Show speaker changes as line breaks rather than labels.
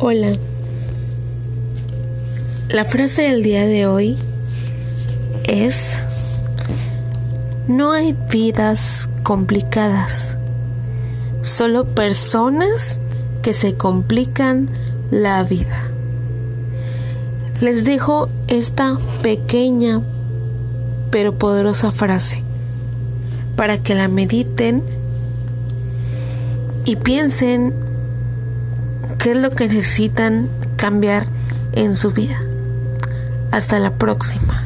Hola. La frase del día de hoy es, no hay vidas complicadas, solo personas que se complican la vida. Les dejo esta pequeña pero poderosa frase para que la mediten y piensen qué es lo que necesitan cambiar en su vida. Hasta la próxima.